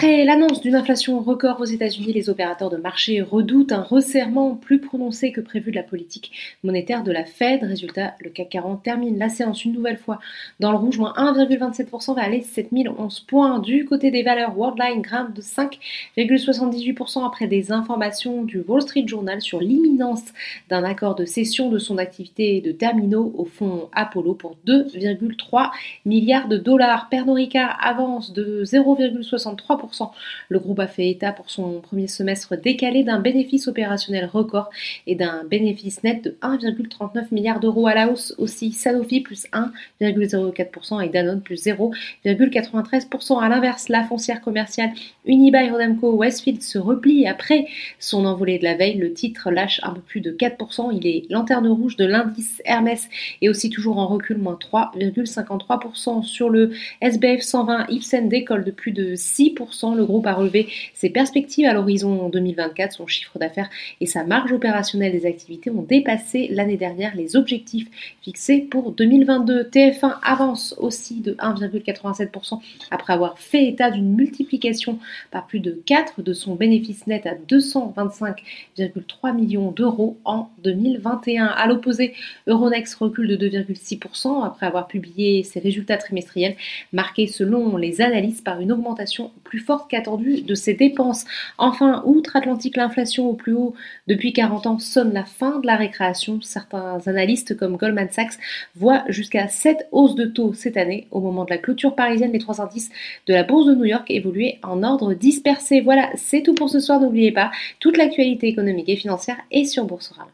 Après l'annonce d'une inflation record aux États-Unis, les opérateurs de marché redoutent un resserrement plus prononcé que prévu de la politique monétaire de la Fed. Résultat, le CAC 40 termine la séance une nouvelle fois dans le rouge, moins 1,27% vers les 7011 points. Du côté des valeurs, Worldline grimpe de 5,78% après des informations du Wall Street Journal sur l'imminence d'un accord de cession de son activité de terminaux au fonds Apollo pour 2,3 milliards de dollars. Pernod avance de 0,63 3%. Le groupe a fait état pour son premier semestre décalé d'un bénéfice opérationnel record et d'un bénéfice net de 1,39 milliard d'euros à la hausse aussi. Sanofi plus 1,04% et Danone plus 0,93%. À l'inverse, la foncière commerciale Unibail Rodamco Westfield se replie après son envolée de la veille. Le titre lâche un peu plus de 4%. Il est lanterne rouge de l'indice Hermès et aussi toujours en recul, moins 3,53% sur le SBF 120. Ipsen décolle de plus de 6 le groupe a relevé ses perspectives à l'horizon 2024. Son chiffre d'affaires et sa marge opérationnelle des activités ont dépassé l'année dernière les objectifs fixés pour 2022. TF1 avance aussi de 1,87% après avoir fait état d'une multiplication par plus de 4 de son bénéfice net à 225,3 millions d'euros en 2021. À l'opposé, Euronext recule de 2,6% après avoir publié ses résultats trimestriels marqués selon les analyses par une augmentation forte qu'attendue de ses dépenses. Enfin, outre-Atlantique, l'inflation au plus haut depuis 40 ans sonne la fin de la récréation. Certains analystes comme Goldman Sachs voient jusqu'à 7 hausses de taux cette année. Au moment de la clôture parisienne, les trois indices de la Bourse de New York évoluaient en ordre dispersé. Voilà, c'est tout pour ce soir. N'oubliez pas, toute l'actualité économique et financière est sur Boursorama.